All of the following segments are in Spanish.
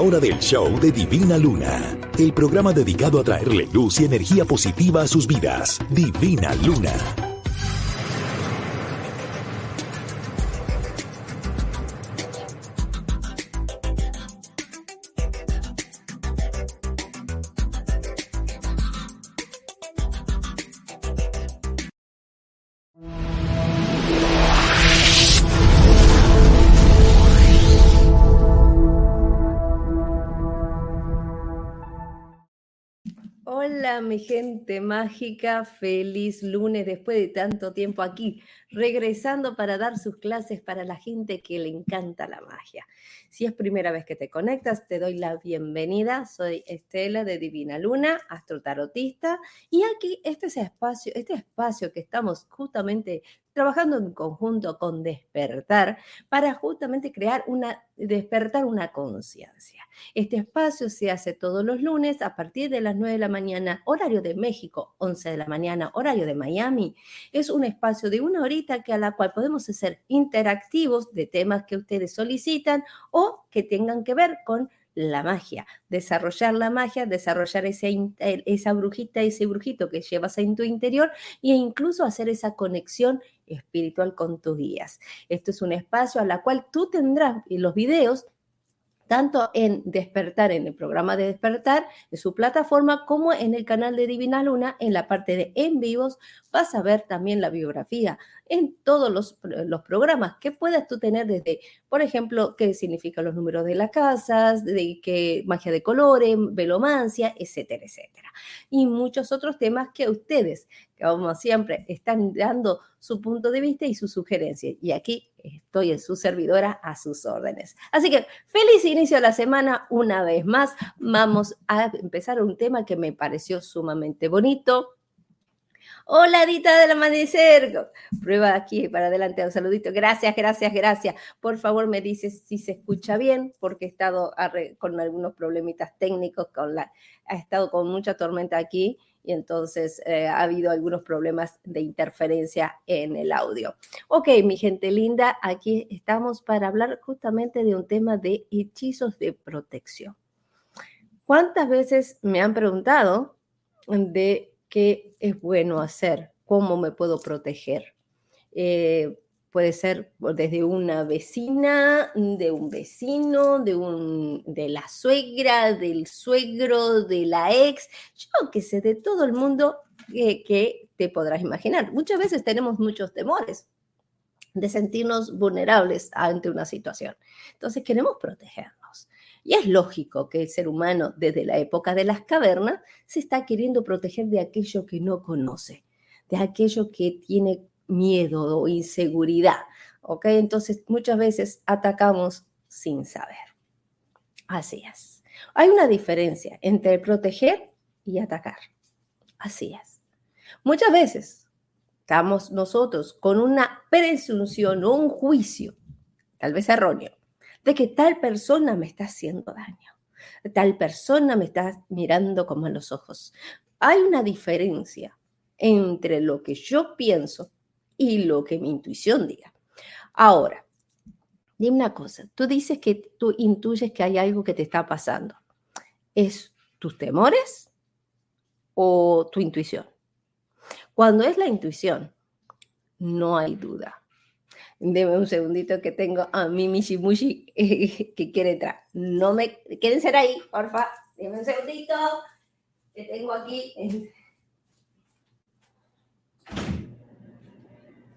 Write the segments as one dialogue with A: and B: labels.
A: Hora del show de Divina Luna, el programa dedicado a traerle luz y energía positiva a sus vidas. Divina Luna.
B: Gente mágica, feliz lunes después de tanto tiempo aquí, regresando para dar sus clases para la gente que le encanta la magia. Si es primera vez que te conectas, te doy la bienvenida. Soy Estela de Divina Luna, astrotarotista, y aquí este es espacio, este espacio que estamos justamente trabajando en conjunto con Despertar para justamente crear una, despertar una conciencia. Este espacio se hace todos los lunes a partir de las 9 de la mañana, horario de México, 11 de la mañana, horario de Miami. Es un espacio de una horita que a la cual podemos hacer interactivos de temas que ustedes solicitan o que tengan que ver con la magia, desarrollar la magia, desarrollar ese, esa brujita, ese brujito que llevas en tu interior e incluso hacer esa conexión espiritual con tus guías. Esto es un espacio a la cual tú tendrás los videos tanto en Despertar, en el programa de Despertar, en su plataforma, como en el canal de Divina Luna, en la parte de en vivos, vas a ver también la biografía en todos los, los programas que puedas tú tener desde, por ejemplo, qué significan los números de las casas, de qué magia de colores, velomancia, etcétera, etcétera. Y muchos otros temas que ustedes, como siempre, están dando su punto de vista y sus sugerencias. Y aquí estoy en su servidora a sus órdenes. Así que feliz inicio de la semana una vez más. Vamos a empezar un tema que me pareció sumamente bonito Hola, Dita del Amanecer. Prueba aquí para adelante, un saludito. Gracias, gracias, gracias. Por favor, me dices si se escucha bien, porque he estado con algunos problemitas técnicos, con la, ha estado con mucha tormenta aquí y entonces eh, ha habido algunos problemas de interferencia en el audio. Ok, mi gente linda, aquí estamos para hablar justamente de un tema de hechizos de protección. ¿Cuántas veces me han preguntado de qué es bueno hacer, cómo me puedo proteger. Eh, puede ser desde una vecina, de un vecino, de, un, de la suegra, del suegro, de la ex, yo qué sé, de todo el mundo que, que te podrás imaginar. Muchas veces tenemos muchos temores de sentirnos vulnerables ante una situación. Entonces queremos protegernos. Y es lógico que el ser humano desde la época de las cavernas se está queriendo proteger de aquello que no conoce, de aquello que tiene miedo o inseguridad. ¿Ok? Entonces muchas veces atacamos sin saber. Así es. Hay una diferencia entre proteger y atacar. Así es. Muchas veces estamos nosotros con una presunción o un juicio, tal vez erróneo, de que tal persona me está haciendo daño, tal persona me está mirando como en los ojos. Hay una diferencia entre lo que yo pienso y lo que mi intuición diga. Ahora, dime una cosa, tú dices que tú intuyes que hay algo que te está pasando. ¿Es tus temores o tu intuición? Cuando es la intuición, no hay duda. Deme un segundito que tengo a mi Mishimushi que quiere entrar. No me quieren ser ahí, porfa. Deme un segundito que tengo aquí.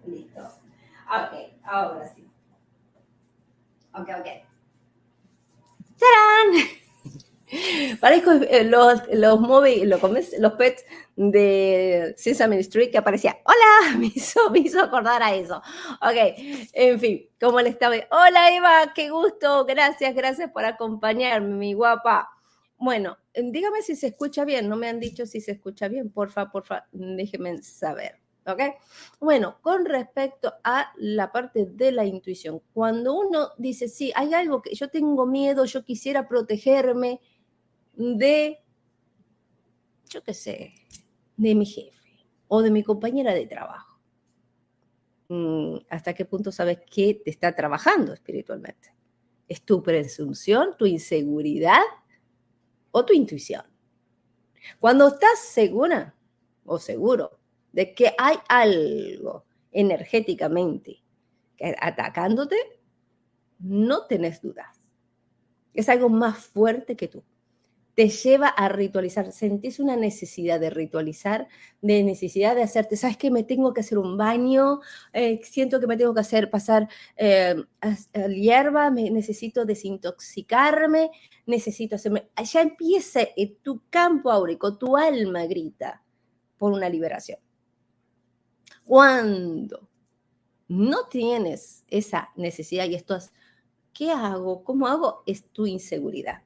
B: Listo. Ok, ahora sí. Ok, ok. ¡Tarán! Parezco eh, los, los, los, los pets de Sesame Street que aparecía, hola, me hizo, me hizo acordar a eso. Ok, en fin, ¿cómo le estaba? Hola Eva, qué gusto, gracias, gracias por acompañarme, mi guapa. Bueno, dígame si se escucha bien, no me han dicho si se escucha bien, porfa, porfa, déjenme saber. ¿Ok? Bueno, con respecto a la parte de la intuición, cuando uno dice, sí, hay algo que yo tengo miedo, yo quisiera protegerme, de, yo qué sé, de mi jefe o de mi compañera de trabajo. Mm, ¿Hasta qué punto sabes que te está trabajando espiritualmente? ¿Es tu presunción, tu inseguridad o tu intuición? Cuando estás segura o seguro de que hay algo energéticamente atacándote, no tenés dudas. Es algo más fuerte que tú te lleva a ritualizar. Sentís una necesidad de ritualizar, de necesidad de hacerte, ¿sabes qué? Me tengo que hacer un baño, eh, siento que me tengo que hacer pasar eh, hierba, me, necesito desintoxicarme, necesito hacerme... Ya empieza tu campo áurico, tu alma grita por una liberación. Cuando no tienes esa necesidad y esto es, ¿qué hago? ¿Cómo hago? Es tu inseguridad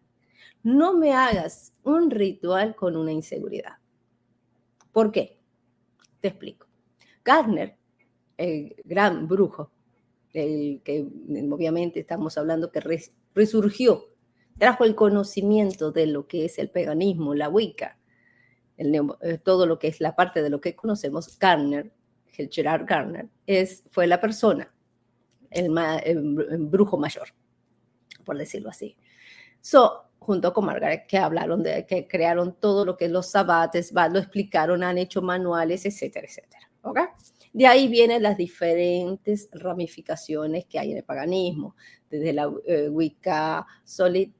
B: no me hagas un ritual con una inseguridad. ¿Por qué? Te explico. Gardner, el gran brujo, el que obviamente estamos hablando que resurgió, trajo el conocimiento de lo que es el paganismo, la Wicca, eh, todo lo que es la parte de lo que conocemos, Gardner, el Gerard Gardner, es, fue la persona, el, brujo mayor, por decirlo así. So, junto con Margaret, que hablaron de, que crearon todo lo que es los sabates, lo explicaron, han hecho manuales, etcétera, etcétera. ¿Ok? De ahí vienen las diferentes ramificaciones que hay en el paganismo, desde la eh, Wicca, eh,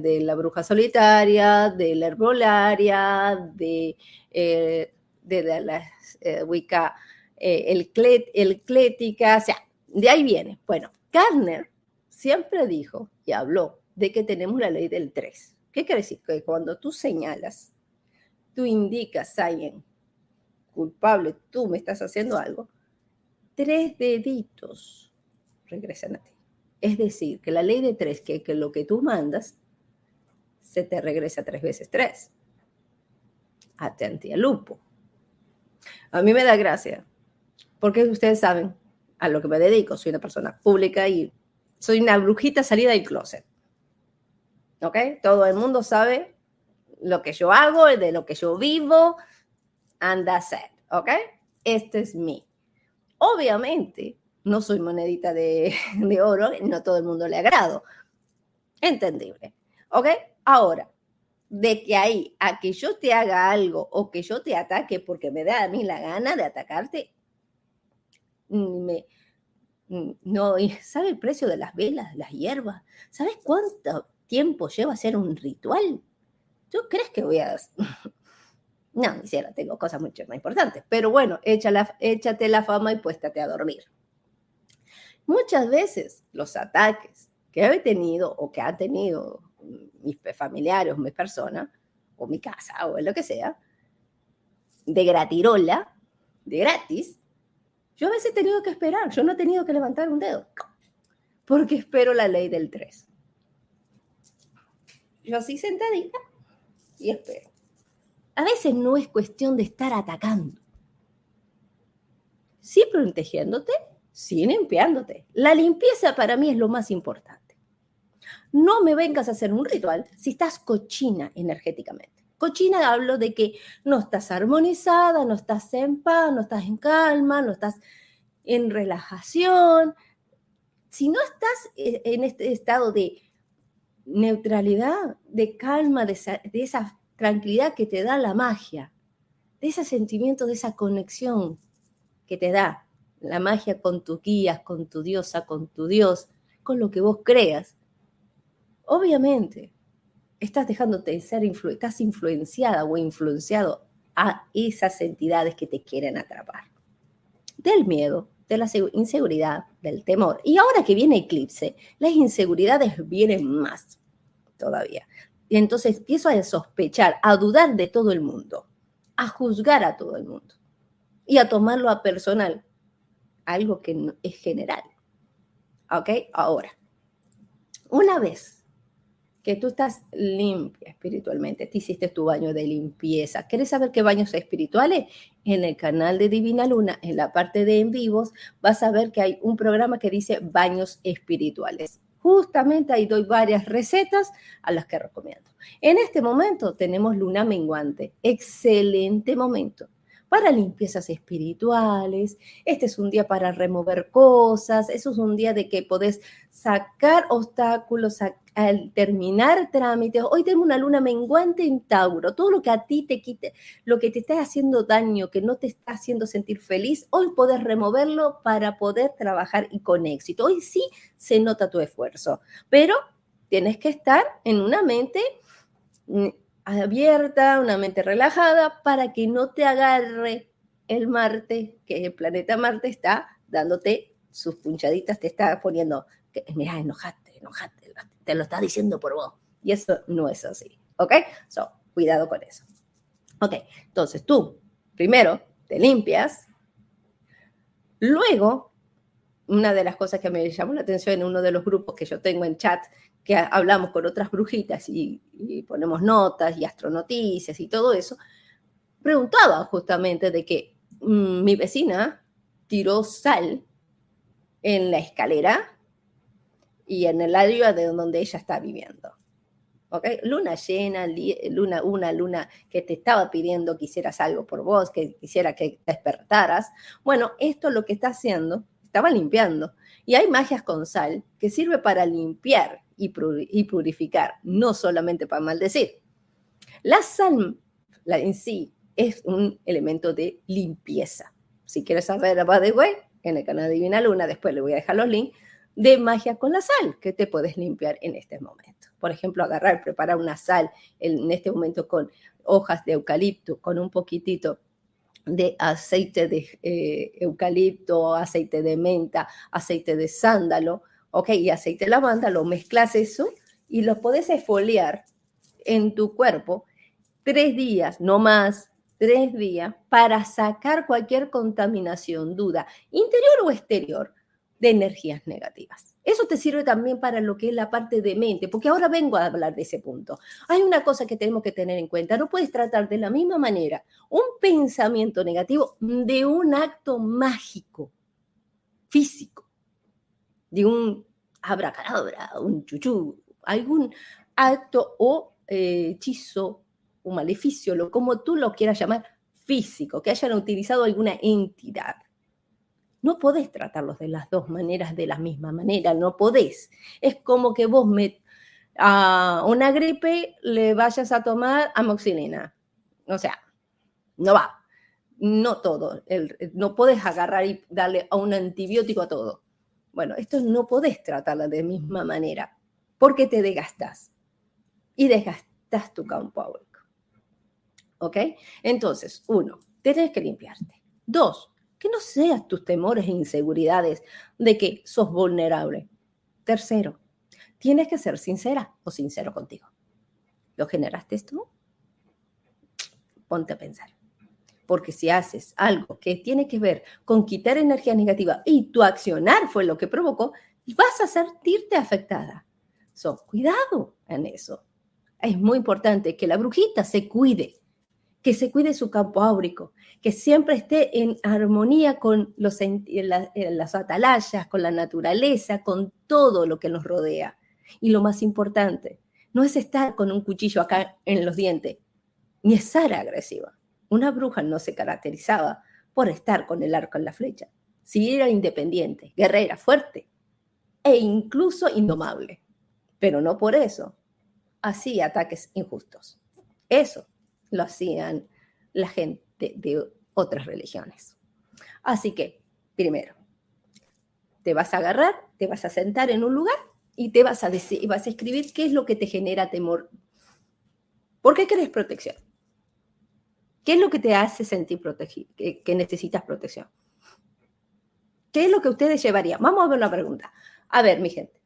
B: de, la bruja solitaria, de la herbolaria, de, eh, de la, Wicca el, el clética, o sea, de ahí viene. Bueno, Gardner siempre dijo y habló de que tenemos la ley del 3. ¿Qué quiere decir? Que cuando tú señalas, tú indicas a alguien culpable, tú me estás haciendo algo, tres deditos regresan a ti. Es decir, que la ley de tres, que, que lo que tú mandas, se te regresa tres veces tres. Atenti al lupo. A mí me da gracia, porque ustedes saben a lo que me dedico. Soy una persona pública y soy una brujita salida del closet. ¿Ok? Todo el mundo sabe lo que yo hago, de lo que yo vivo, and that's it, ¿ok? Este es mí. Obviamente, no soy monedita de, de oro, no todo el mundo le agrado. Entendible, ¿ok? Ahora, de que ahí a que yo te haga algo o que yo te ataque porque me da a mí la gana de atacarte, me, no, ¿sabe el precio de las velas, las hierbas? ¿Sabes cuánto tiempo lleva hacer un ritual? ¿Tú crees que voy a...? no, ni siquiera tengo cosas mucho más importantes. Pero bueno, échate la fama y puéstate a dormir. Muchas veces los ataques que he tenido o que han tenido mis familiares o mis personas, o mi casa, o lo que sea, de gratirola, de gratis, yo a veces he tenido que esperar, yo no he tenido que levantar un dedo, porque espero la ley del 3. Yo así sentadita y espero. A veces no es cuestión de estar atacando. Sí protegiéndote, sí limpiándote. La limpieza para mí es lo más importante. No me vengas a hacer un ritual si estás cochina energéticamente. Cochina hablo de que no estás armonizada, no estás en paz, no estás en calma, no estás en relajación. Si no estás eh, en este estado de neutralidad, de calma, de esa, tranquilidad que te da la magia, de ese sentimiento, de esa conexión que te da la magia con tus guías, con tu diosa, con tu dios, con lo que vos creas. Obviamente, estás dejándote ser, estás influenciada o influenciado a esas entidades que te quieren atrapar. Del miedo, de la inseguridad, del temor. Y ahora que viene eclipse, las inseguridades vienen más todavía. Y entonces empiezo a sospechar, a dudar de todo el mundo, a juzgar a todo el mundo y a tomarlo a personal, algo que es general. ¿Ok? Ahora, una vez que tú estás limpia espiritualmente, te hiciste tu baño de limpieza. ¿Quieres saber qué baños espirituales? En el canal de Divina Luna, en la parte de en vivos, vas a ver que hay un programa que dice baños espirituales. Justamente ahí doy varias recetas a las que recomiendo. En este momento tenemos luna menguante. Excelente momento para limpiezas espirituales. Este es un día para remover cosas. Eso es un día de que podés sacar obstáculos, al terminar trámites, hoy tengo una luna menguante en Tauro, todo lo que a ti te quite, lo que te está haciendo daño, que no te está haciendo sentir feliz, hoy podés removerlo para poder trabajar y con éxito. Hoy sí se nota tu esfuerzo, pero tienes que estar en una mente mm, abierta, una mente relajada, para que no te agarre el Marte, que el planeta Marte está dándote sus punchaditas, te está poniendo, mira, enojate, enojate te lo está diciendo por vos. Y eso no es así. ¿Ok? So, cuidado con eso. Ok, entonces tú primero te limpias. Luego, una de las cosas que me llamó la atención en uno de los grupos que yo tengo en chat, que hablamos con otras brujitas y, ponemos notas y astronoticias y todo eso, preguntaba justamente de que mm, mi vecina tiró sal en la escalera y en el área de donde ella está viviendo. ¿Ok? Luna llena, luna, una luna que te estaba pidiendo que hicieras algo por vos, que quisiera que despertaras. Bueno, esto lo que está haciendo, estaba limpiando. Y hay magias con sal que sirve para limpiar y, purificar, no solamente para maldecir. La sal en sí es un elemento de limpieza. Si quieres saber, va de way, en el canal de Divina Luna, después le voy a dejar los links, de magia con la sal que te puedes limpiar en este momento. Por ejemplo, agarrar, preparar una sal en este momento con hojas de eucalipto, con un poquitito de aceite de eh, eucalipto, aceite de menta, aceite de sándalo, ok, y aceite de lavanda, lo mezclas eso y lo puedes esfoliar en tu cuerpo tres días, no más, tres días, para sacar cualquier contaminación, duda, interior o exterior, de energías negativas. Eso te sirve también para lo que es la parte de mente, porque ahora vengo a hablar de ese punto. Hay una cosa que tenemos que tener en cuenta, no puedes tratar de la misma manera un pensamiento negativo de un acto mágico, físico, de un abracadabra, un chuchú, algún acto o eh, hechizo o maleficio, lo como tú lo quieras llamar, físico, que hayan utilizado alguna entidad no podés tratarlos de las dos maneras de la misma manera, no podés. Es como que vos me, a una gripe le vayas a tomar amoxilina. O sea, no va. No todo. no podés agarrar y darle a un antibiótico a todo. Bueno, esto no podés tratarla de la misma manera porque te desgastas y desgastas tu campo áurico. ¿Ok? Entonces, uno, tenés que limpiarte. Dos, Que no seas tus temores e inseguridades de que sos vulnerable. Tercero, tienes que ser sincera o sincero contigo. ¿Lo generaste tú? Ponte a pensar. Porque si haces algo que tiene que ver con quitar energía negativa y tu accionar fue lo que provocó, vas a sentirte afectada. So, cuidado en eso. Es muy importante que la brujita se cuide, que se cuide su campo áurico, que siempre esté en armonía con los, las atalayas, con la naturaleza, con todo lo que nos rodea. Y lo más importante, no es estar con un cuchillo acá en los dientes, ni es ser agresiva. Una bruja no se caracterizaba por estar con el arco en la flecha. Sí era independiente, guerrera, fuerte e incluso indomable. Pero no por eso hacía ataques injustos. Eso lo hacían la gente de otras religiones. Así que, primero, te vas a agarrar, te vas a sentar en un lugar y te vas a, decir, vas a escribir qué es lo que te genera temor. ¿Por qué querés protección? ¿Qué es lo que te hace sentir protegido, que, necesitas protección? ¿Qué es lo que ustedes llevarían? Vamos a ver una pregunta. A ver, mi gente,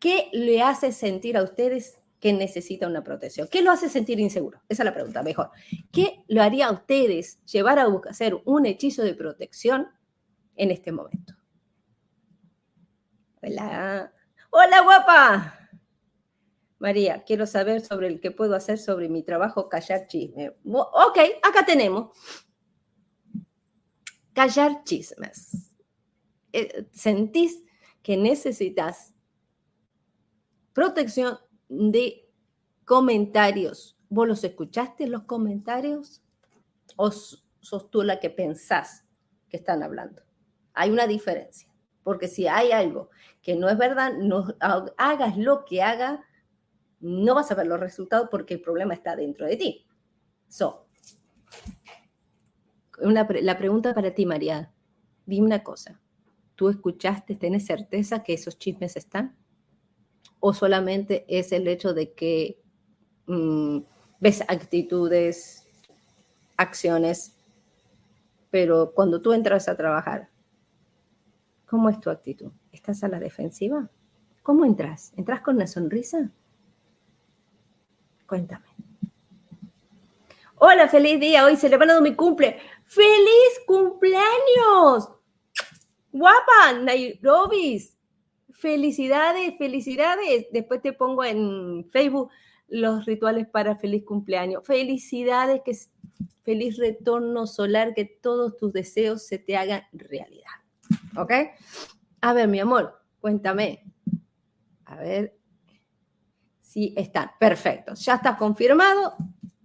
B: ¿qué le hace sentir a ustedes que necesita una protección? ¿Qué lo hace sentir inseguro? Esa es la pregunta, mejor. ¿Qué lo haría a ustedes llevar a hacer un hechizo de protección en este momento? Hola. Hola, guapa. María, quiero saber sobre el que puedo hacer sobre mi trabajo, callar chisme. Ok, acá tenemos. Callar chismes. Eh, ¿Sentís que necesitas protección de comentarios? ¿Vos los escuchaste los comentarios? ¿O sos tú la que pensás que están hablando? Hay una diferencia. Porque si hay algo que no es verdad, no hagas lo que haga, no vas a ver los resultados porque el problema está dentro de ti. So, la pregunta para ti, María, dime una cosa. ¿Tú escuchaste, tienes certeza que esos chismes están? ¿O solamente es el hecho de que mm, ves actitudes, acciones, pero cuando tú entras a trabajar, ¿cómo es tu actitud? ¿Estás a la defensiva? ¿Cómo entras? ¿Entras con una sonrisa? Cuéntame. Hola, feliz día. Hoy celebrando mi cumple. ¡Feliz cumpleaños! Guapa, Nairobi. Felicidades, felicidades. Después te pongo en Facebook los rituales para feliz cumpleaños. Felicidades, que feliz retorno solar, que todos tus deseos se te hagan realidad. ¿Ok? A ver, mi amor, cuéntame. A ver, Sí, están. Perfecto. Ya está confirmado,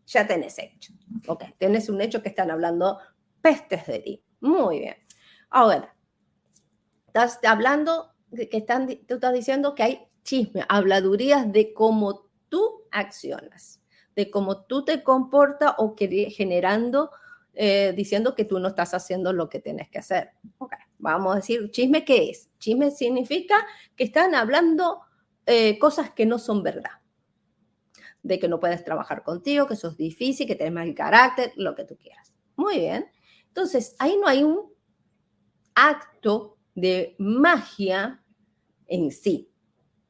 B: ya tenés hecho. Ok, tenés un hecho que están hablando pestes de ti. Muy bien. Ahora, estás hablando que están, tú estás diciendo que hay chisme, habladurías de cómo tú accionas, de cómo tú te comportas o que generando, eh, diciendo que tú no estás haciendo lo que tienes que hacer. Ok, vamos a decir, chisme, ¿qué es? Chisme significa que están hablando eh, cosas que no son verdad. De que no puedes trabajar contigo, que sos difícil, que tienes mal carácter, lo que tú quieras. Muy bien. Entonces, ahí no hay un acto de magia en sí.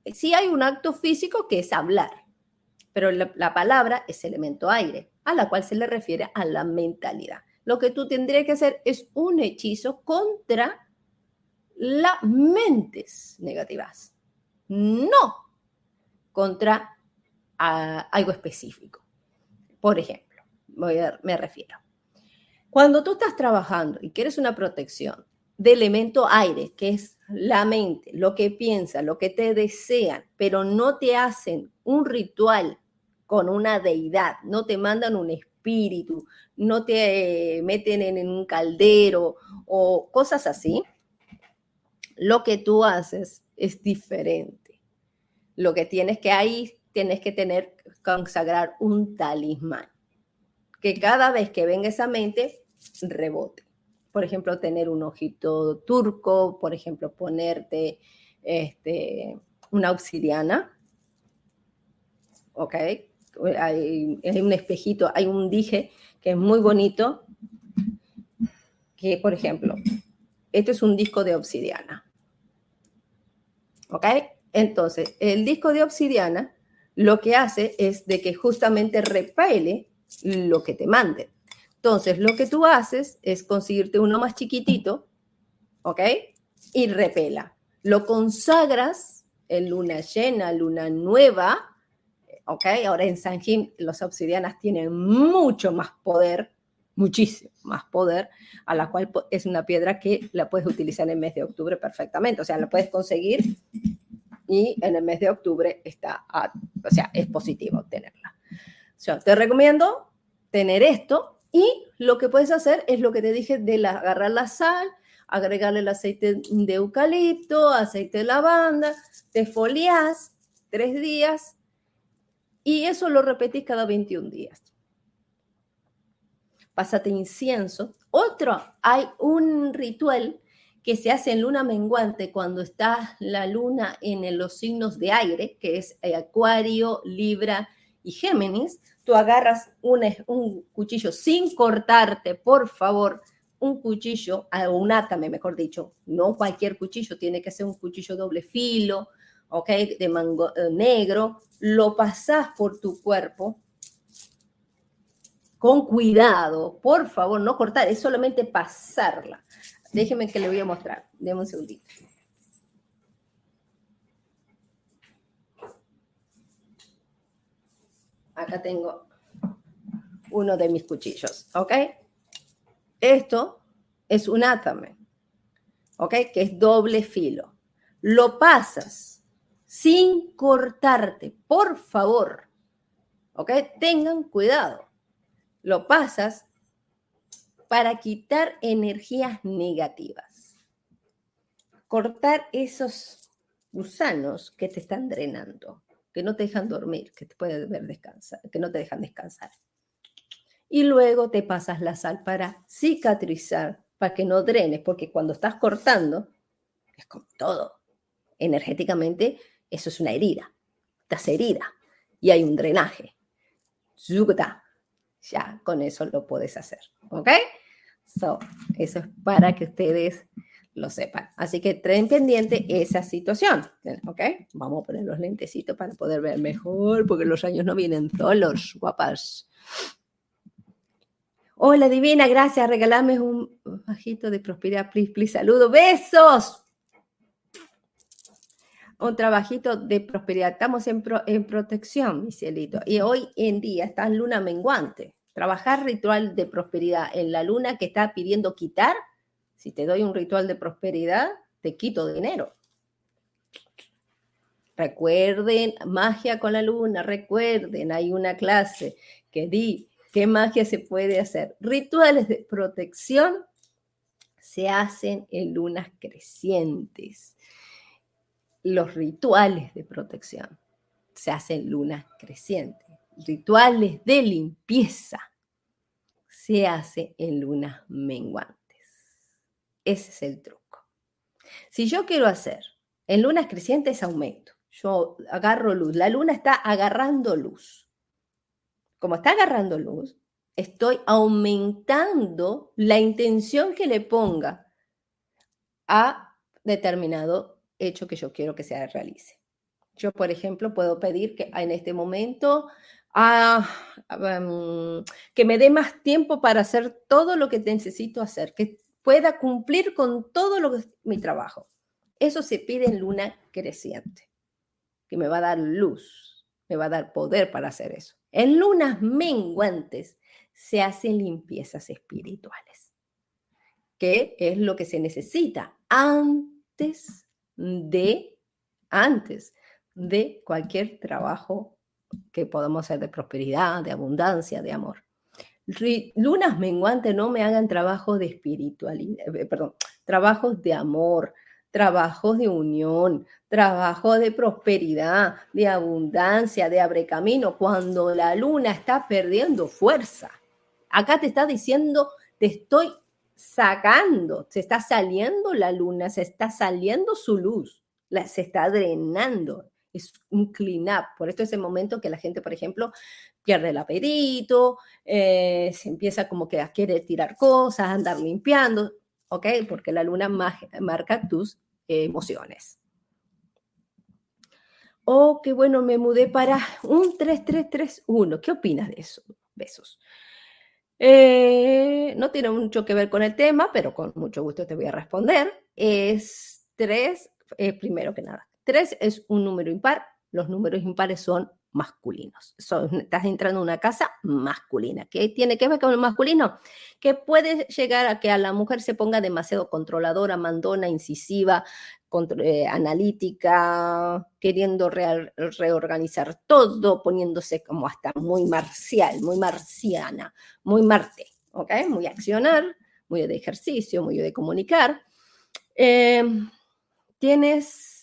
B: Sí hay un acto físico que es hablar, pero la palabra es elemento aire, a la cual se le refiere a la mentalidad. Lo que tú tendrías que hacer es un hechizo contra las mentes negativas no contra algo específico. Por ejemplo, me refiero. Cuando tú estás trabajando y quieres una protección de elemento aire, que es la mente, lo que piensa, lo que te desean, pero no te hacen un ritual con una deidad, no te mandan un espíritu, no te meten en un caldero o cosas así, lo que tú haces es diferente. Lo que tienes que ahí, tienes que tener, consagrar un talismán. Que cada vez que venga esa mente, rebote. Por ejemplo, tener un ojito turco, por ejemplo, ponerte este, una obsidiana. ¿Ok? Hay, hay un espejito, hay un dije que es muy bonito, que, por ejemplo, este es un disco de obsidiana. ¿Ok? Entonces, el disco de obsidiana lo que hace es de que justamente repele lo que te manden. Entonces, lo que tú haces es conseguirte uno más chiquitito, ¿ok? Y repela. Lo consagras en luna llena, luna nueva, ¿ok? Ahora en San Jim los obsidianas tienen mucho más poder, muchísimo más poder, a la cual es una piedra que la puedes utilizar en el mes de octubre perfectamente. O sea, la puedes conseguir y en el mes de octubre está, o sea, es positivo tenerla. O sea, te recomiendo tener esto y lo que puedes hacer es lo que te dije de la, agarrar la sal, agregarle el aceite de eucalipto, aceite de lavanda, te folias tres días y eso lo repetís cada 21 días. Pásate incienso. Otro, hay un ritual que se hace en luna menguante cuando está la luna en los signos de aire, que es Acuario, Libra y Géminis. Tú agarras un, un cuchillo sin cortarte, por favor, un cuchillo, o un átame, mejor dicho, no cualquier cuchillo, tiene que ser un cuchillo doble filo, ¿ok? De mango eh, negro, lo pasas por tu cuerpo con cuidado, por favor, no cortar, es solamente pasarla. Déjeme que le voy a mostrar. Deme un segundito. Acá tengo uno de mis cuchillos, ¿ok? Esto es un átame, ¿ok? Que es doble filo. Lo pasas sin cortarte, por favor, ¿ok? Tengan cuidado. Lo pasas para quitar energías negativas. Cortar esos gusanos que te están drenando, que no te dejan dormir, que te pueden ver descansar, que no te dejan descansar. Y luego te pasas la sal para cicatrizar, para que no drenes, porque cuando estás cortando, es como todo. Energéticamente, eso es una herida. Estás herida y hay un drenaje. Ya con eso lo puedes hacer. ¿Ok? So, eso es para que ustedes lo sepan. Así que traen pendiente esa situación. ¿Ok? Vamos a poner los lentecitos para poder ver mejor, porque los años no vienen solos, guapas. Hola divina, gracias. Regalame un bajito de prosperidad, please, please. Saludo, besos. Un trabajito de prosperidad. Estamos en, en protección, mi cielito. Y hoy en día está luna menguante. Trabajar ritual de prosperidad en la luna que está pidiendo quitar. Si te doy un ritual de prosperidad, te quito dinero. Recuerden, magia con la luna, recuerden, hay una clase que di qué magia se puede hacer. Rituales de protección se hacen en lunas crecientes. Los rituales de protección se hacen en lunas crecientes rituales de limpieza se hace en lunas menguantes. Ese es el truco. Si yo quiero hacer en lunas crecientes aumento, yo agarro luz, la luna está agarrando luz. Como está agarrando luz, estoy aumentando la intención que le ponga a determinado hecho que yo quiero que se realice. Yo, por ejemplo, puedo pedir que en este momento que me dé más tiempo para hacer todo lo que necesito hacer, que pueda cumplir con todo lo que es mi trabajo. Eso se pide en luna creciente, que me va a dar luz, me va a dar poder para hacer eso. En lunas menguantes se hacen limpiezas espirituales, que es lo que se necesita antes de, antes de cualquier trabajo que podemos hacer de prosperidad, de abundancia, de amor. Lunas menguantes no me hagan trabajos de espiritualidad, eh, perdón, trabajos de amor, trabajos de unión, trabajos de prosperidad, de abundancia, de abre camino, cuando la luna está perdiendo fuerza. Acá te está diciendo, te estoy sacando, se está saliendo la luna, se está saliendo su luz, se está drenando es un clean up. Por esto es el momento que la gente, por ejemplo, pierde el apetito, eh, se empieza como que a querer tirar cosas, andar limpiando, ¿ok? Porque la luna marca tus emociones. Oh, qué bueno, me mudé para un 3331. ¿Qué opinas de eso? Besos. Eh, no tiene mucho que ver con el tema, pero con mucho gusto te voy a responder. Es 3, eh, primero que nada. 3 es un número impar, los números impares son masculinos. estás entrando en una casa masculina. ¿Qué tiene que ver con el masculino? Que puede llegar a que a la mujer se ponga demasiado controladora, mandona, incisiva, eh, analítica, queriendo reorganizar todo, poniéndose como hasta muy marcial, muy marciana, muy Marte, ¿ok? Muy accionar, muy de ejercicio, muy de comunicar. Em, tienes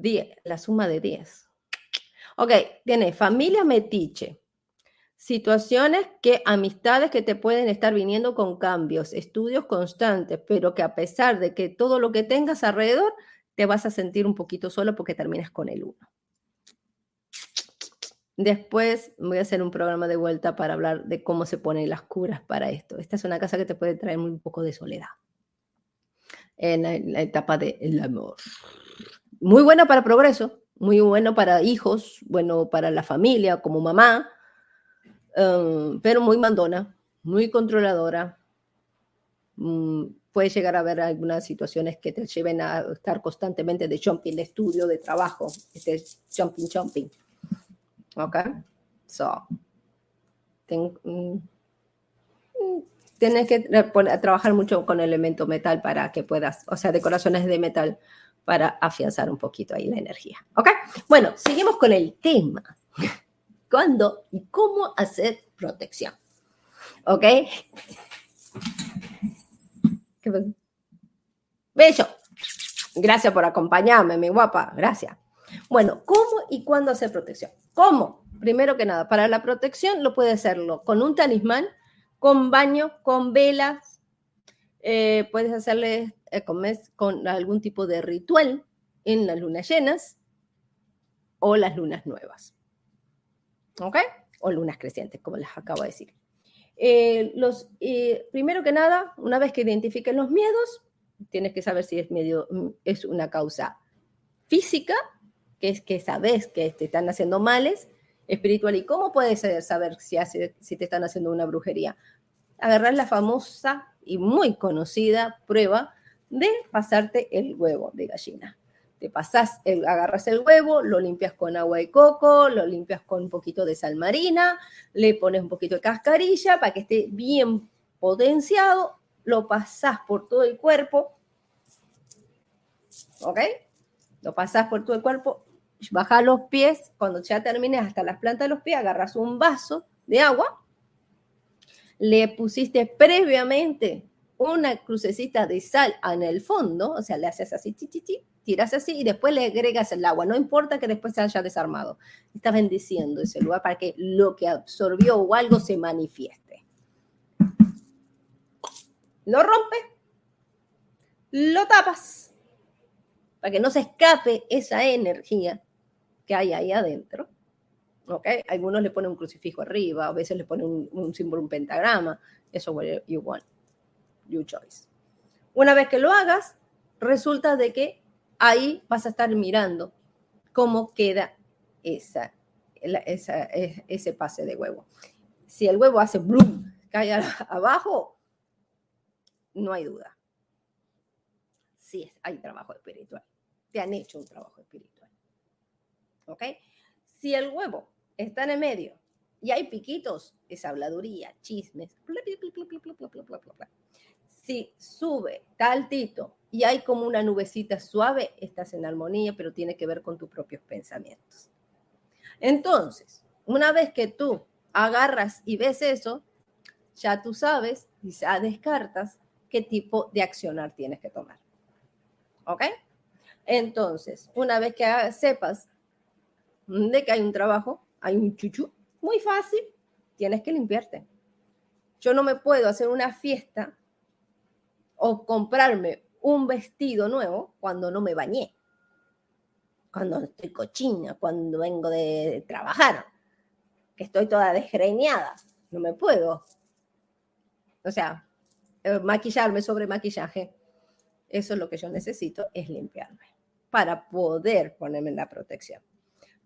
B: 10, la suma de 10. Ok, tienes familia metiche, situaciones que, amistades que te pueden estar viniendo con cambios, estudios constantes, pero que a pesar de que todo lo que tengas alrededor, te vas a sentir un poquito solo porque terminas con el uno. Después voy a hacer un programa de vuelta para hablar de cómo se ponen las curas para esto. Esta es una casa que te puede traer muy poco de soledad en la, etapa del amor. Muy buena para progreso, muy bueno para hijos, bueno para la familia como mamá, Em, pero muy mandona, muy controladora. Mm, puede llegar a haber algunas situaciones que te lleven a estar constantemente de jumping, de estudio, de trabajo, este jumping, jumping. ¿Ok? So, mm, tienes que trabajar mucho con el elemento metal para que puedas, o sea, de corazones de metal para afianzar un poquito ahí la energía. ¿Ok? Bueno, seguimos con el tema cuándo y cómo hacer protección. ¿Ok? Beso. Gracias por acompañarme, mi guapa. Gracias. Bueno, ¿cómo y cuándo hacer protección? ¿Cómo? Primero que nada, para la protección lo puede hacerlo con un talismán, con baño, con velas. Eh, puedes hacerle eh, con, con algún tipo de ritual en las lunas llenas o las lunas nuevas. ¿ok? O lunas crecientes, como les acabo de decir. Eh, los, eh, primero que nada, una vez que identifiquen los miedos, tienes que saber si es, medio, es una causa física, que es que sabes que te están haciendo males, espiritual. ¿Y cómo puedes saber si, hace, si te están haciendo una brujería? Agarrar la famosa y muy conocida prueba de pasarte el huevo de gallina te pasas, el, agarras el huevo, lo limpias con agua de coco, lo limpias con un poquito de sal marina, le pones un poquito de cascarilla para que esté bien potenciado, lo pasas por todo el cuerpo, ¿ok? Lo pasas por todo el cuerpo, baja los pies, cuando ya termines hasta las plantas de los pies, agarras un vaso de agua, le pusiste previamente una crucecita de sal en el fondo, o sea, le haces así, chi, tiras así y después le agregas el agua. No importa que después se haya desarmado. Estás bendiciendo ese lugar para que lo que absorbió o algo se manifieste. Lo rompe, lo tapas para que no se escape esa energía que hay ahí adentro. ¿Ok? Algunos le ponen un crucifijo arriba, a veces le ponen un, un símbolo, un pentagrama. Eso, whatever you want. You choice. Una vez que lo hagas, resulta de que ahí vas a estar mirando cómo queda esa, ese pase de huevo. Si el huevo hace bloom, cae abajo, no hay duda. Sí, hay trabajo espiritual. Te han hecho un trabajo espiritual. ¿Ok? Si el huevo está en el medio y hay piquitos, es habladuría, chismes. Si sube, taltito y hay como una nubecita suave, estás en armonía, pero tiene que ver con tus propios pensamientos. Entonces, una vez que tú agarras y ves eso, ya tú sabes y ya descartas qué tipo de accionar tienes que tomar. ¿Ok? Entonces, una vez que sepas de que hay un trabajo, hay un chuchu, muy fácil, tienes que limpiarte. Yo no me puedo hacer una fiesta o comprarme un vestido nuevo cuando no me bañé. cuando estoy cochina, cuando vengo de trabajar, que estoy toda desgreñada, no me puedo. O sea, eh, maquillarme sobre maquillaje, eso es lo que yo necesito, es limpiarme para poder ponerme la protección.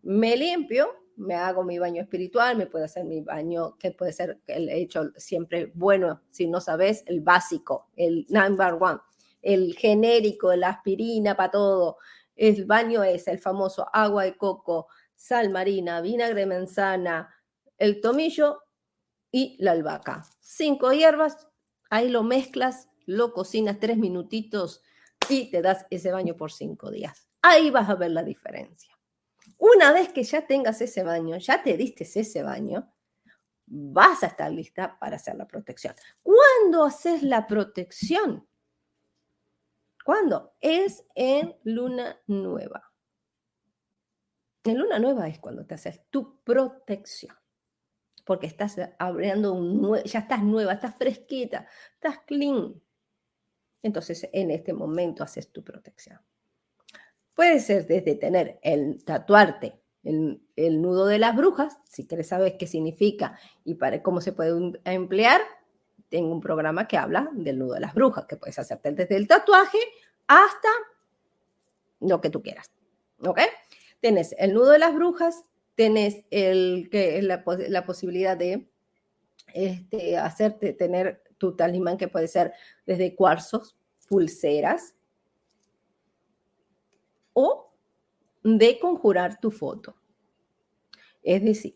B: Me limpio, me hago mi baño espiritual, me puedo hacer mi baño, que puede ser el hecho siempre bueno, si no sabes, el básico, el number one, el genérico, la aspirina para todo. El baño es el famoso agua de coco, sal marina, vinagre de manzana, el tomillo y la albahaca. Cinco hierbas, ahí lo mezclas, lo cocinas tres minutitos y te das ese baño por cinco días. Ahí vas a ver la diferencia. Una vez que ya tengas ese baño, ya te diste ese baño, vas a estar lista para hacer la protección. ¿Cuándo haces la protección? ¿Cuándo? Es en luna nueva. En luna nueva es cuando te haces tu protección. Porque estás abriendo un ya estás nueva, estás fresquita, estás clean. Entonces, en este momento haces tu protección. Puede ser desde tener el tatuarte el, el, nudo de las brujas, si quieres saber qué significa y para cómo se puede emplear, tengo un programa que habla del nudo de las brujas, que puedes hacerte desde el tatuaje hasta lo que tú quieras. ¿Ok? Tienes el nudo de las brujas, tienes el, que, la, la posibilidad de este, hacerte tener tu talismán que puede ser desde cuarzos, pulseras, o de conjurar tu foto. Es decir,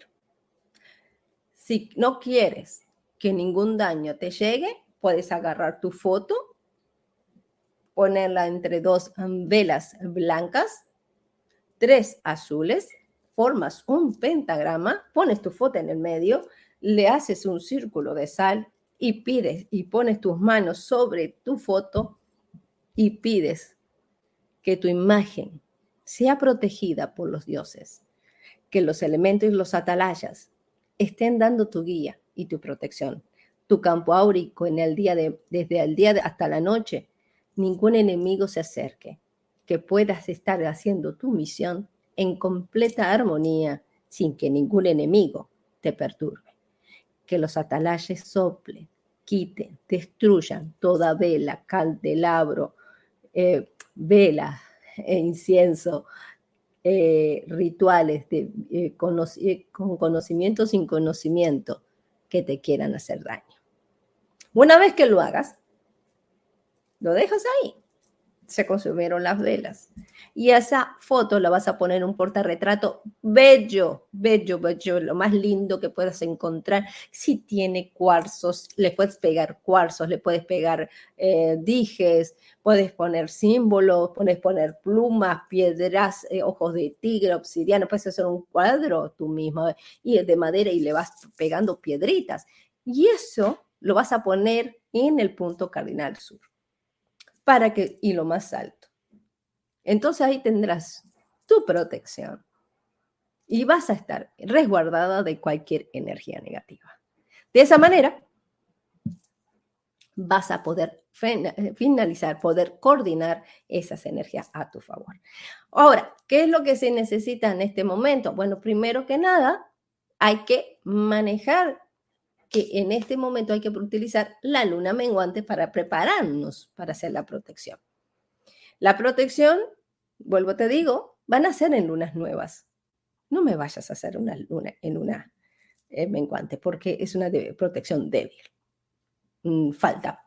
B: si no quieres que ningún daño te llegue, puedes agarrar tu foto, ponerla entre dos velas blancas, tres azules, formas un pentagrama, pones tu foto en el medio, le haces un círculo de sal y pides y pones tus manos sobre tu foto y pides que tu imagen sea protegida por los dioses, que los elementos y los atalayas estén dando tu guía y tu protección, tu campo áurico desde el día hasta la noche, ningún enemigo se acerque, que puedas estar haciendo tu misión en completa armonía sin que ningún enemigo te perturbe. Que los atalayes soplen, quiten, destruyan toda vela, candelabro, eh, vela, e incienso, eh, rituales de, eh, eh, con conocimiento sin conocimiento que te quieran hacer daño. Una vez que lo hagas, lo dejas ahí se consumieron las velas. Y esa foto la vas a poner en un portarretrato bello, bello, bello, lo más lindo que puedas encontrar. Si tiene cuarzos, le puedes pegar cuarzos, le puedes pegar eh, dijes, puedes poner símbolos, puedes poner plumas, piedras, eh, ojos de tigre, obsidiana, puedes hacer un cuadro tú mismo y de madera y le vas pegando piedritas. Y eso lo vas a poner en el punto cardinal sur para que, y lo más alto. Entonces ahí tendrás tu protección y vas a estar resguardada de cualquier energía negativa. De esa manera, vas a poder finalizar, poder coordinar esas energías a tu favor. Ahora, ¿qué es lo que se necesita en este momento? Bueno, primero que nada, hay que manejar que en este momento hay que utilizar la luna menguante para prepararnos para hacer la protección. La protección, vuelvo te digo, van a ser en lunas nuevas. No me vayas a hacer una luna en luna eh, menguante porque es una protección débil. Mm, falta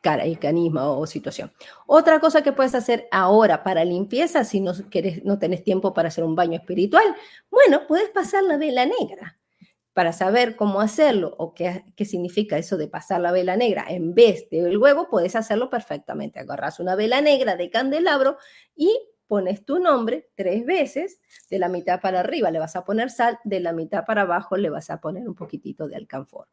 B: cara y canismo o situación. Otra cosa que puedes hacer ahora para limpieza, si no, quieres, no tenés tiempo para hacer un baño espiritual, bueno, puedes pasar la vela negra para saber cómo hacerlo o qué, significa eso de pasar la vela negra en vez del huevo, puedes hacerlo perfectamente. Agarras una vela negra de candelabro y pones tu nombre tres veces, de la mitad para arriba le vas a poner sal, de la mitad para abajo le vas a poner un poquitito de alcanfor.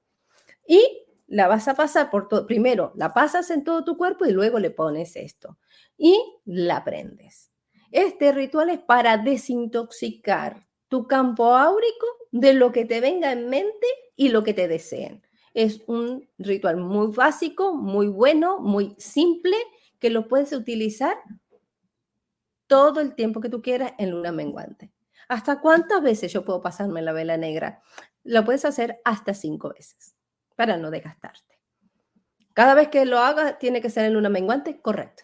B: Y la vas a pasar por todo, primero la pasas en todo tu cuerpo y luego le pones esto y la prendes. Este ritual es para desintoxicar tu campo áurico de lo que te venga en mente y lo que te deseen. Es un ritual muy básico, muy bueno, muy simple, que lo puedes utilizar todo el tiempo que tú quieras en luna menguante. ¿Hasta cuántas veces yo puedo pasarme la vela negra? Lo puedes hacer hasta cinco veces para no desgastarte. Cada vez que lo hagas, tiene que ser en luna menguante, correcto.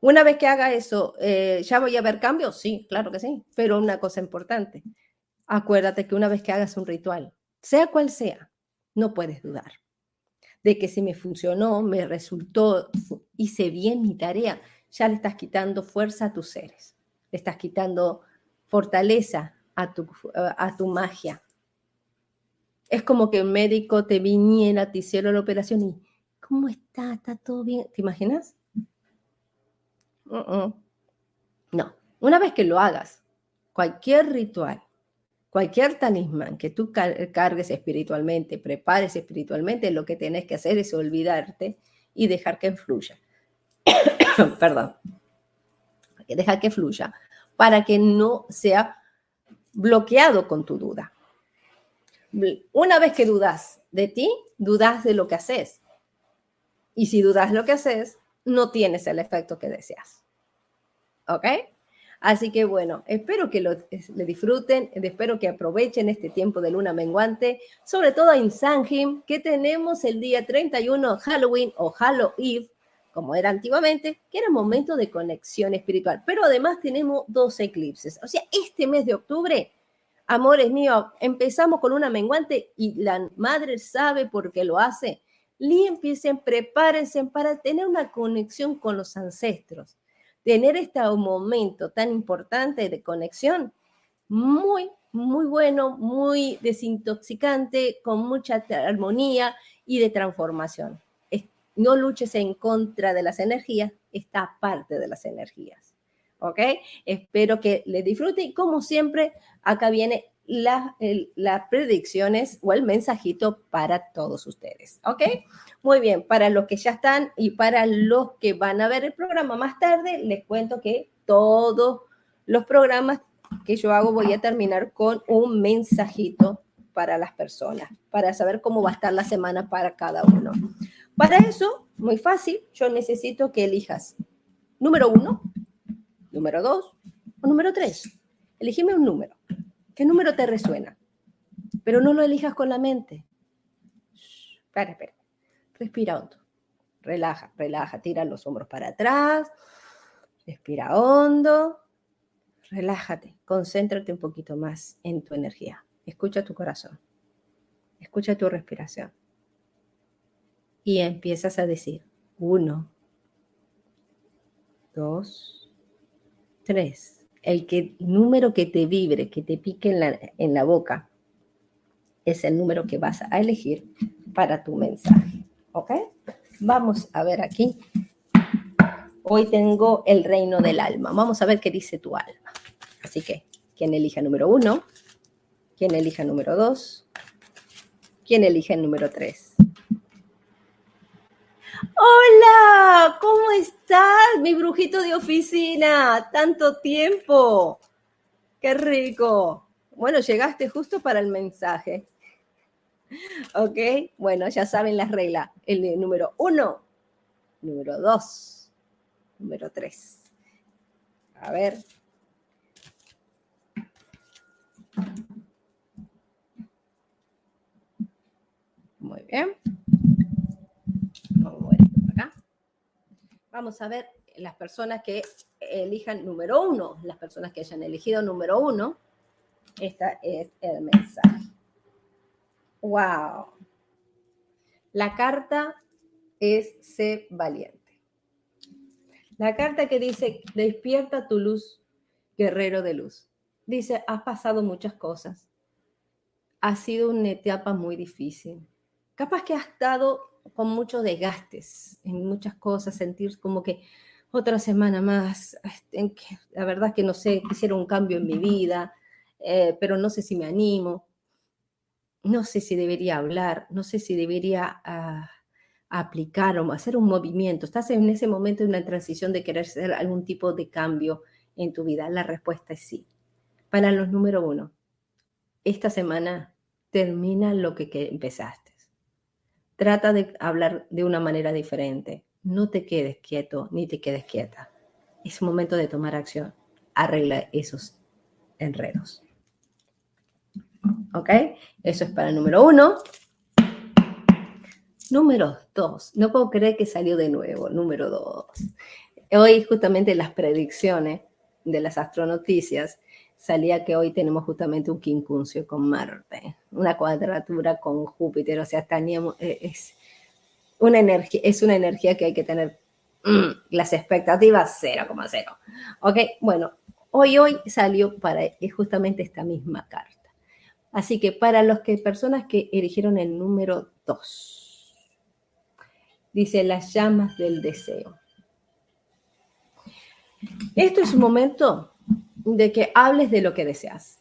B: Una vez que haga eso, eh, ¿ya voy a ver cambios? Sí, claro que sí. Pero una cosa importante, acuérdate que una vez que hagas un ritual, sea cual sea, no puedes dudar de que si me funcionó, me resultó, hice bien mi tarea, ya le estás quitando fuerza a tus seres, le estás quitando fortaleza a tu, a tu magia. Es como que un médico te viniera, te hiciera la operación y, ¿cómo está? ¿Está todo bien? ¿Te imaginas? No, una vez que lo hagas, cualquier ritual, cualquier talismán que tú cargues espiritualmente, prepares espiritualmente, lo que tienes que hacer es olvidarte y dejar que fluya. Perdón. Dejar que fluya para que no sea bloqueado con tu duda. Una vez que dudas de ti, dudas de lo que haces. Y si dudas lo que haces, no tienes el efecto que deseas. ¿Ok? Así que bueno, espero que lo, disfruten, espero que aprovechen este tiempo de luna menguante, sobre todo en Sanjim, que tenemos el día 31 Halloween o Halloween, como era antiguamente, que era momento de conexión espiritual. Pero además tenemos dos eclipses. O sea, este mes de octubre, amores míos, empezamos con una menguante y la madre sabe por qué lo hace. Límpiense, prepárense para tener una conexión con los ancestros tener este momento tan importante de conexión, muy, muy bueno, muy desintoxicante, con mucha armonía y de transformación. No luches en contra de las energías, está parte de las energías. ¿Ok? Espero que le disfruten como siempre, acá viene las predicciones o el mensajito para todos ustedes. ¿Ok? Muy bien, para los que ya están y para los que van a ver el programa más tarde, les cuento que todos los programas que yo hago voy a terminar con un mensajito para las personas, para saber cómo va a estar la semana para cada uno. Para eso, muy fácil, yo necesito que elijas número uno, número dos o número tres. Elegime un número. ¿Qué número te resuena? Pero no lo elijas con la mente. Espera, espera. Respira hondo. Relaja, relaja. Tira los hombros para atrás. Respira hondo. Relájate. Concéntrate un poquito más en tu energía. Escucha tu corazón. Escucha tu respiración. Y empiezas a decir, uno, dos, tres el que, número que te vibre, que te pique en la, en la boca, es el número que vas a elegir para tu mensaje. ¿Ok? Vamos a ver aquí. Hoy tengo el reino del alma. Vamos a ver qué dice tu alma. Así que, ¿quién elija número uno? ¿Quién elija número dos? ¿Quién elige el número tres? Hola, ¿cómo estás, mi brujito de oficina? Tanto tiempo. Qué rico. Bueno, llegaste justo para el mensaje. Ok, bueno, ya saben las reglas. El número uno, número dos, número tres. A ver. Muy bien. Vamos a ver las personas que elijan número uno, las personas que hayan elegido número uno. Esta es el mensaje. ¡Wow! La carta es Sé valiente. La carta que dice, despierta tu luz, guerrero de luz. Dice, has pasado muchas cosas. Ha sido una etapa muy difícil. Capaz que has estado con muchos desgastes en muchas cosas, sentir como que otra semana más, este, la verdad que no sé, quisiera un cambio en mi vida, eh, pero no sé si me animo, no sé si debería hablar, no sé si debería ah, aplicar o hacer un movimiento. Estás en ese momento de una transición de querer hacer algún tipo de cambio en tu vida. La respuesta es sí. Para los número uno, esta semana termina lo que empezaste Trata de hablar de una manera diferente. No te quedes quieto ni te quedes quieta. es momento de tomar acción. Arregla esos enredos. ¿Ok? Eso es para el número uno. Número dos. No puedo creer que salió de nuevo. Número dos. Hoy justamente las predicciones de las astronoticias salía que hoy tenemos justamente un quincuncio con Marte, una cuadratura con Júpiter, o sea, teníamos, eh, es, una energía, es una energía que hay que tener mm, las expectativas 0,0. Ok, bueno, hoy hoy salió para justamente esta misma carta. Así que para los que personas que eligieron el número 2, dice las llamas del deseo. Esto es un momento de que hables de lo que deseas.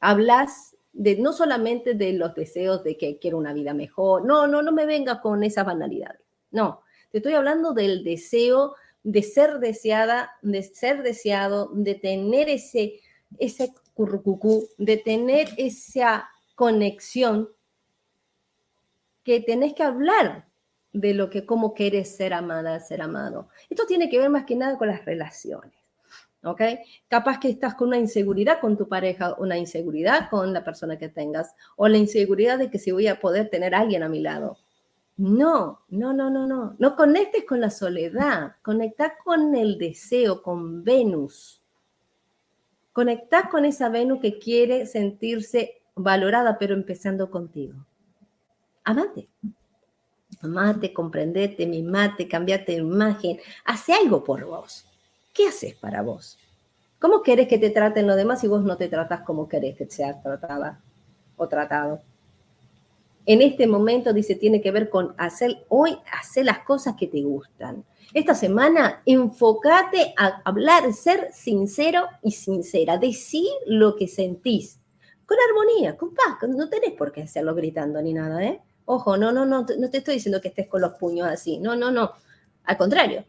B: Hablas de no solamente de los deseos de que quiero una vida mejor. No, no, no me venga con esa banalidad. No, te estoy hablando del deseo de ser deseada, de ser deseado, de tener ese, ese currucucú, de tener esa conexión que tenés que hablar de lo que, cómo quieres ser amada, ser amado. Esto tiene que ver más que nada con las relaciones. ¿Ok? Capaz que estás con una inseguridad con tu pareja, una inseguridad con la persona que tengas, o la inseguridad de que si voy a poder tener alguien a mi lado. No, no, no, no, no. No conectes con la soledad, conecta con el deseo, con Venus. Conecta con esa Venus que quiere sentirse valorada, pero empezando contigo. Amate. Amate, comprendete, mimate, cambiate de imagen. Hace algo por vos. ¿Qué haces para vos? ¿Cómo querés que te traten los demás si vos no te tratas como querés que seas tratada o tratado? En este momento, dice, tiene que ver con hacer hoy, hacer las cosas que te gustan. Esta semana, enfócate a hablar, ser sincero y sincera, decir lo que sentís, con armonía, con paz, no tenés por qué hacerlo gritando ni nada, ¿eh? Ojo, no, no, no, no te estoy diciendo que estés con los puños así, no, no, no, al contrario,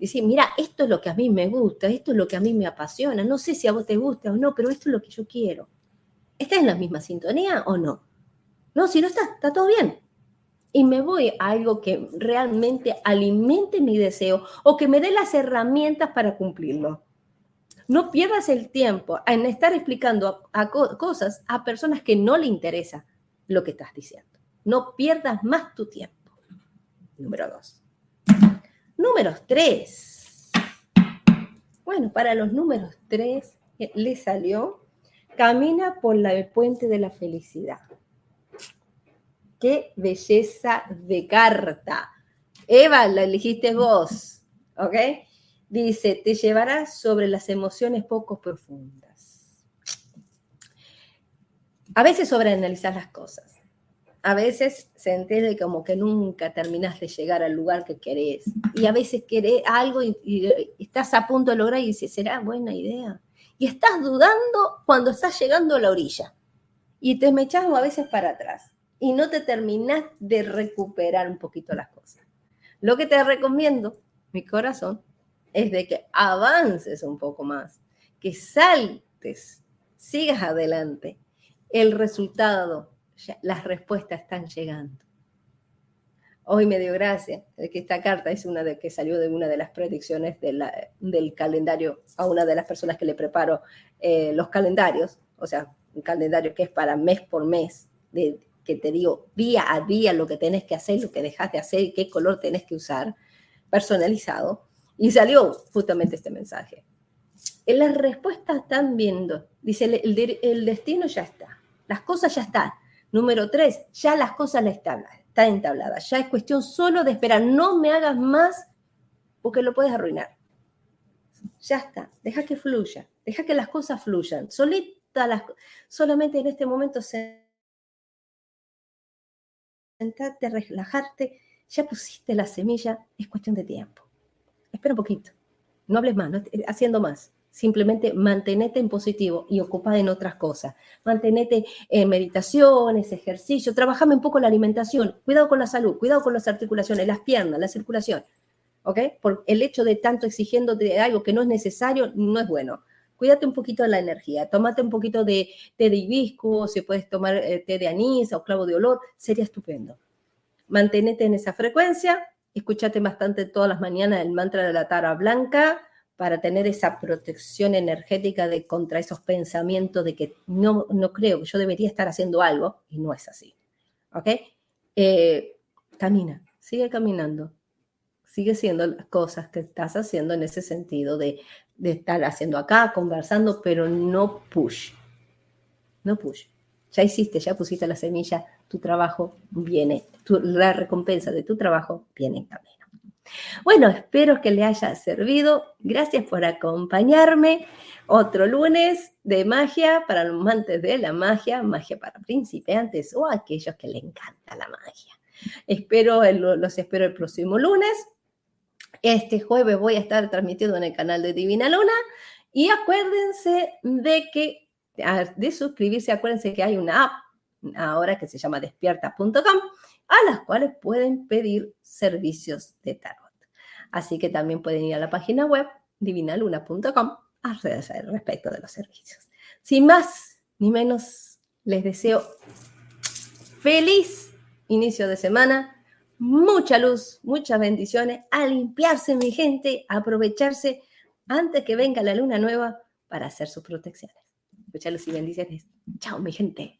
B: Decir, mira, esto es lo que a mí me gusta, esto es lo que a mí me apasiona. No sé si a vos te gusta o no, pero esto es lo que yo quiero. ¿Estás en la misma sintonía o no? No, si no está, está todo bien. Y me voy a algo que realmente alimente mi deseo o que me dé las herramientas para cumplirlo. No pierdas el tiempo en estar explicando a, cosas a personas que no le interesa lo que estás diciendo. No pierdas más tu tiempo. Número dos. Números 3. Bueno, para los números 3 eh, le salió Camina por la, el puente de la felicidad. Qué belleza de carta. Eva, la elegiste vos, ¿ok? Dice, te llevarás sobre las emociones poco profundas. A veces sobreanalizas las cosas a veces sentís como que nunca terminás de llegar al lugar que querés. Y a veces querés algo y, estás a punto de lograr y dices, ¿será buena idea? Y estás dudando cuando estás llegando a la orilla. Y te me echas a veces para atrás. Y no te terminás de recuperar un poquito las cosas. Lo que te recomiendo, mi corazón, es de que avances un poco más, que saltes, sigas adelante. El resultado las respuestas están llegando. Hoy me dio gracia que esta carta es una de que salió de una de las predicciones del calendario a una de las personas que le preparo eh, los calendarios, o sea, un calendario que es para mes por mes, de, que te digo día a día lo que tenés que hacer, lo que dejas de hacer, qué color tenés que usar, personalizado. Y salió justamente este mensaje. En las respuestas están viendo, dice, el, el destino ya está, las cosas ya están, Número tres, ya las cosas están, está entablada. Ya es cuestión solo de esperar. No me hagas más porque lo puedes arruinar. Ya está. Deja que fluya. Deja que las cosas fluyan. Solita las, solamente en este momento sentarte, relajarte. Ya pusiste la semilla. Es cuestión de tiempo. Espera un poquito. No hables más, no, haciendo más. Simplemente mantenete en positivo y ocupada en otras cosas. Mantenete en meditaciones, ejercicio, trabajame un poco la alimentación, cuidado con la salud, cuidado con las articulaciones, las piernas, la circulación. ¿Ok? Por el hecho de tanto exigiendo de algo que no es necesario, no es bueno. Cuídate un poquito de la energía, tómate un poquito de té de hibisco, si puedes tomar eh, té de anís o clavo de olor, sería estupendo. Mantenete en esa frecuencia, escúchate bastante todas las mañanas el mantra de la tara blanca, para tener esa protección energética de contra esos pensamientos de que no, no creo que yo debería estar haciendo algo y no es así. ¿Ok? Eh, camina, sigue caminando, sigue siendo las cosas que estás haciendo en ese sentido de, de estar haciendo acá, conversando, pero no push. No push. Ya hiciste, ya pusiste la semilla, tu trabajo viene, la recompensa de tu trabajo viene en camino. Bueno, espero que le haya servido. Gracias por acompañarme. Otro lunes de magia para los amantes de la magia, magia para principiantes o aquellos que le encanta la magia. Espero, los espero el próximo lunes. Este jueves voy a estar transmitiendo en el canal de Divina Luna. Y acuérdense de que, de suscribirse, acuérdense que hay una app ahora que se llama despierta.com, a las cuales pueden pedir servicios de tarot. Así que también pueden ir a la página web divinaluna.com respecto de los servicios. Sin más ni menos, les deseo feliz inicio de semana, mucha luz, muchas bendiciones, a limpiarse mi gente, a aprovecharse antes que venga la luna nueva para hacer sus protecciones. Mucha luz y bendiciones. Chao mi gente.